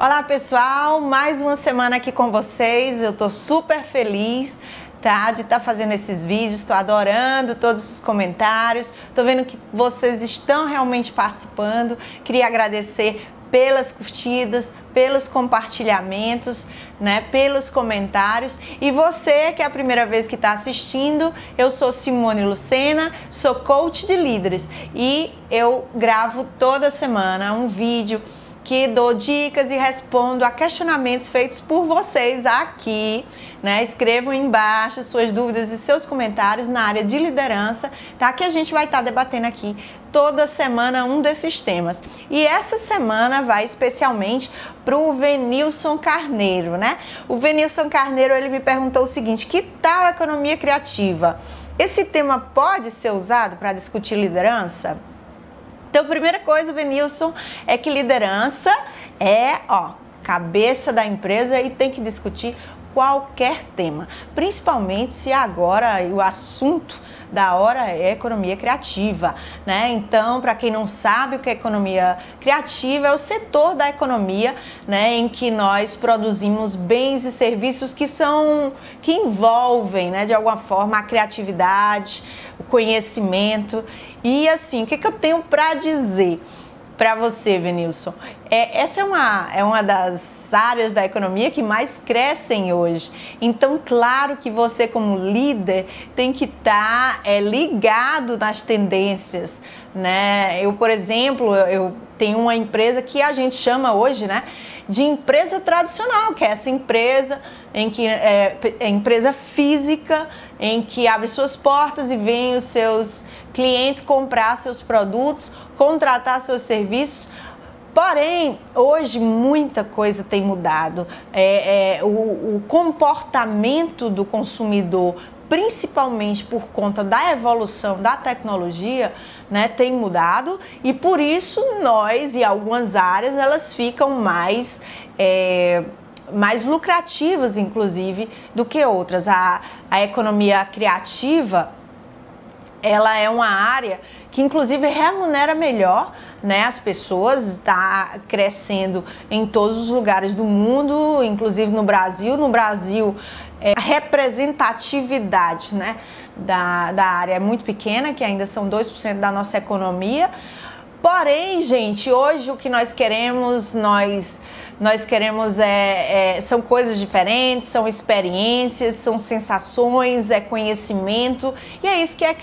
Olá pessoal, mais uma semana aqui com vocês. Eu tô super feliz tá? De estar tá fazendo esses vídeos, estou adorando todos os comentários, estou vendo que vocês estão realmente participando. Queria agradecer pelas curtidas, pelos compartilhamentos, né, pelos comentários. E você que é a primeira vez que está assistindo, eu sou Simone Lucena, sou coach de líderes e eu gravo toda semana um vídeo que dou dicas e respondo a questionamentos feitos por vocês aqui. Né? Escrevam embaixo suas dúvidas e seus comentários na área de liderança, tá? Que a gente vai estar tá debatendo aqui toda semana um desses temas. E essa semana vai especialmente para o Venilson Carneiro, né? O Venilson Carneiro ele me perguntou o seguinte: que tal a economia criativa? Esse tema pode ser usado para discutir liderança? Então, primeira coisa, Venilson, é que liderança é, ó, cabeça da empresa e tem que discutir qualquer tema, principalmente se agora o assunto da hora é economia criativa, né? Então, para quem não sabe o que é economia criativa, é o setor da economia, né, em que nós produzimos bens e serviços que são que envolvem, né, de alguma forma a criatividade, o conhecimento. E assim, o que, que eu tenho para dizer? Para você, Venilson. É, essa é uma, é uma das áreas da economia que mais crescem hoje. Então, claro que você, como líder, tem que estar tá, é, ligado nas tendências. Né? Eu, por exemplo, eu tenho uma empresa que a gente chama hoje, né? de empresa tradicional, que é essa empresa em que é, é empresa física, em que abre suas portas e vem os seus clientes comprar seus produtos, contratar seus serviços. Porém, hoje muita coisa tem mudado. É, é, o, o comportamento do consumidor principalmente por conta da evolução da tecnologia, né, tem mudado e por isso nós e algumas áreas elas ficam mais é, mais lucrativas, inclusive, do que outras. A, a economia criativa ela é uma área que inclusive remunera melhor né, as pessoas, está crescendo em todos os lugares do mundo, inclusive no Brasil. No Brasil, é, a representatividade né, da, da área é muito pequena, que ainda são 2% da nossa economia. Porém, gente, hoje o que nós queremos, nós nós queremos é, é, são coisas diferentes, são experiências, são sensações, é conhecimento e é isso que a,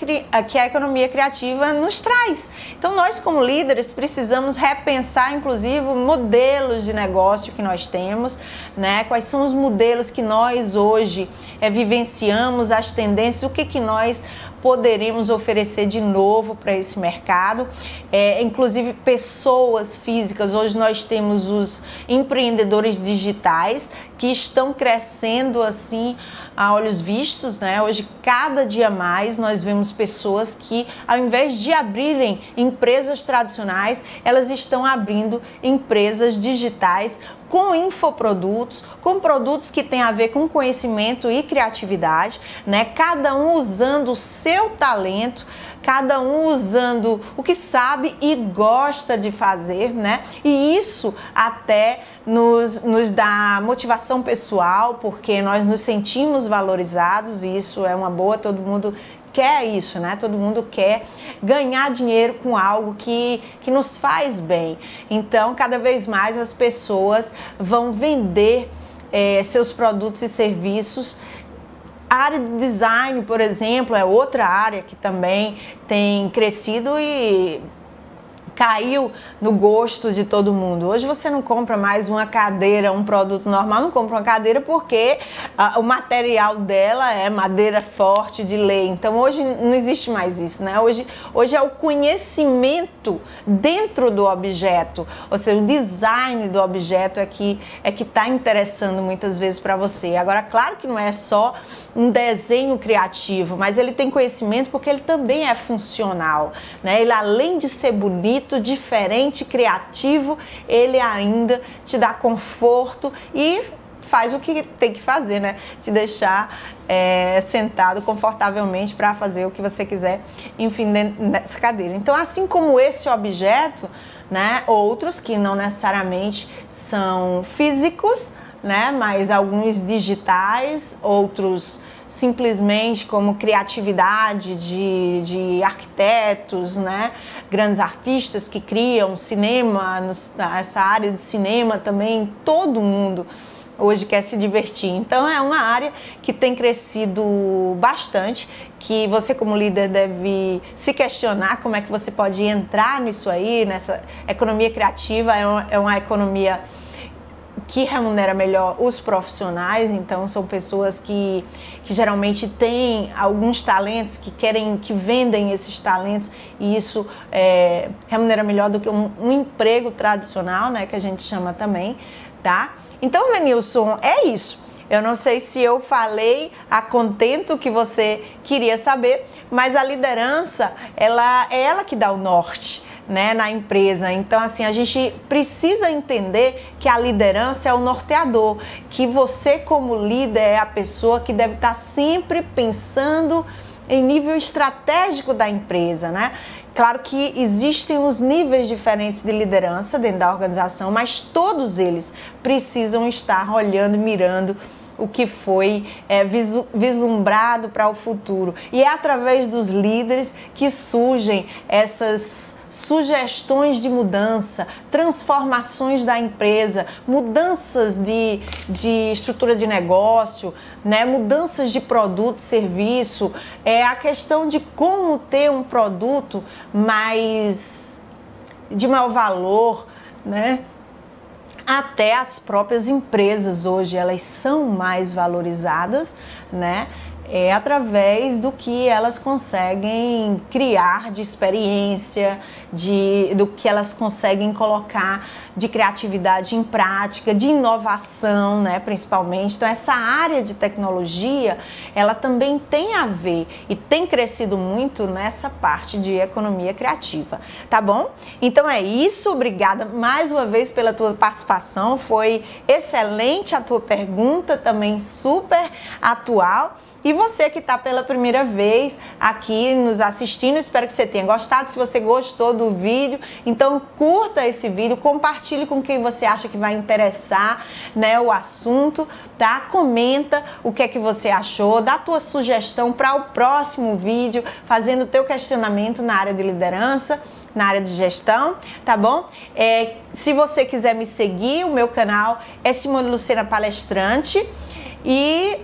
que a economia criativa nos traz. Então nós como líderes precisamos repensar, inclusive, modelos de negócio que nós temos, né? Quais são os modelos que nós hoje é, vivenciamos, as tendências, o que que nós poderemos oferecer de novo para esse mercado. É, inclusive pessoas físicas, hoje nós temos os empreendedores digitais que estão crescendo assim a olhos vistos, né? Hoje, cada dia mais, nós vemos pessoas que, ao invés de abrirem empresas tradicionais, elas estão abrindo empresas digitais com infoprodutos, com produtos que têm a ver com conhecimento e criatividade, né? Cada um usando o seu talento cada um usando o que sabe e gosta de fazer, né? E isso até nos, nos dá motivação pessoal, porque nós nos sentimos valorizados e isso é uma boa, todo mundo quer isso, né? Todo mundo quer ganhar dinheiro com algo que, que nos faz bem. Então, cada vez mais as pessoas vão vender é, seus produtos e serviços a área de design, por exemplo, é outra área que também tem crescido e caiu no gosto de todo mundo. Hoje você não compra mais uma cadeira, um produto normal, não compra uma cadeira porque ah, o material dela é madeira forte de lei. Então hoje não existe mais isso, né? Hoje, hoje é o conhecimento dentro do objeto, ou seja, o design do objeto é que é que está interessando muitas vezes para você. Agora, claro que não é só um desenho criativo, mas ele tem conhecimento porque ele também é funcional, né? Ele além de ser bonito diferente, criativo, ele ainda te dá conforto e faz o que tem que fazer, né? Te deixar é, sentado confortavelmente para fazer o que você quiser, enfim, nessa cadeira. Então, assim como esse objeto, né? Outros que não necessariamente são físicos, né? Mas alguns digitais, outros simplesmente como criatividade de, de arquitetos, né? grandes artistas que criam cinema, essa área de cinema também, todo mundo hoje quer se divertir. Então é uma área que tem crescido bastante, que você como líder deve se questionar como é que você pode entrar nisso aí, nessa economia criativa, é uma, é uma economia que remunera melhor os profissionais, então são pessoas que, que geralmente têm alguns talentos, que querem, que vendem esses talentos e isso é, remunera melhor do que um, um emprego tradicional, né, que a gente chama também, tá? Então, Venilson, é isso. Eu não sei se eu falei a contento que você queria saber, mas a liderança, ela é ela que dá o norte. Né, na empresa. Então, assim, a gente precisa entender que a liderança é o norteador, que você, como líder, é a pessoa que deve estar sempre pensando em nível estratégico da empresa, né? Claro que existem os níveis diferentes de liderança dentro da organização, mas todos eles precisam estar olhando, mirando o que foi é, vislumbrado para o futuro. E é através dos líderes que surgem essas sugestões de mudança, transformações da empresa, mudanças de, de estrutura de negócio, né, mudanças de produto, serviço, é a questão de como ter um produto mais de maior valor, né? Até as próprias empresas hoje elas são mais valorizadas, né? É através do que elas conseguem criar de experiência, de, do que elas conseguem colocar de criatividade em prática, de inovação, né, principalmente. Então essa área de tecnologia, ela também tem a ver e tem crescido muito nessa parte de economia criativa, tá bom? Então é isso, obrigada mais uma vez pela tua participação, foi excelente a tua pergunta, também super atual. E você que está pela primeira vez aqui nos assistindo, espero que você tenha gostado. Se você gostou do vídeo, então curta esse vídeo, compartilhe com quem você acha que vai interessar, né, o assunto, tá? Comenta o que é que você achou, dá tua sugestão para o próximo vídeo, fazendo o teu questionamento na área de liderança na área de gestão, tá bom? É, se você quiser me seguir, o meu canal é Simone Lucena Palestrante e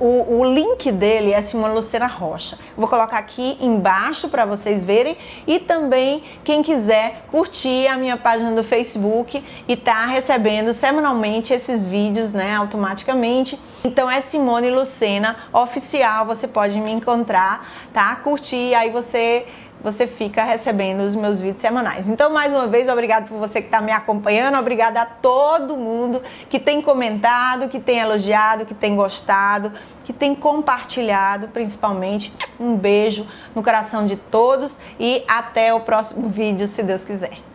o, o, link dele é Simone Lucena Rocha. Vou colocar aqui embaixo para vocês verem e também quem quiser curtir a minha página do Facebook e tá recebendo semanalmente esses vídeos, né, automaticamente. Então é Simone Lucena oficial, você pode me encontrar, tá? Curtir, aí você você fica recebendo os meus vídeos semanais. Então, mais uma vez, obrigado por você que está me acompanhando, obrigada a todo mundo que tem comentado, que tem elogiado, que tem gostado, que tem compartilhado, principalmente. Um beijo no coração de todos e até o próximo vídeo, se Deus quiser.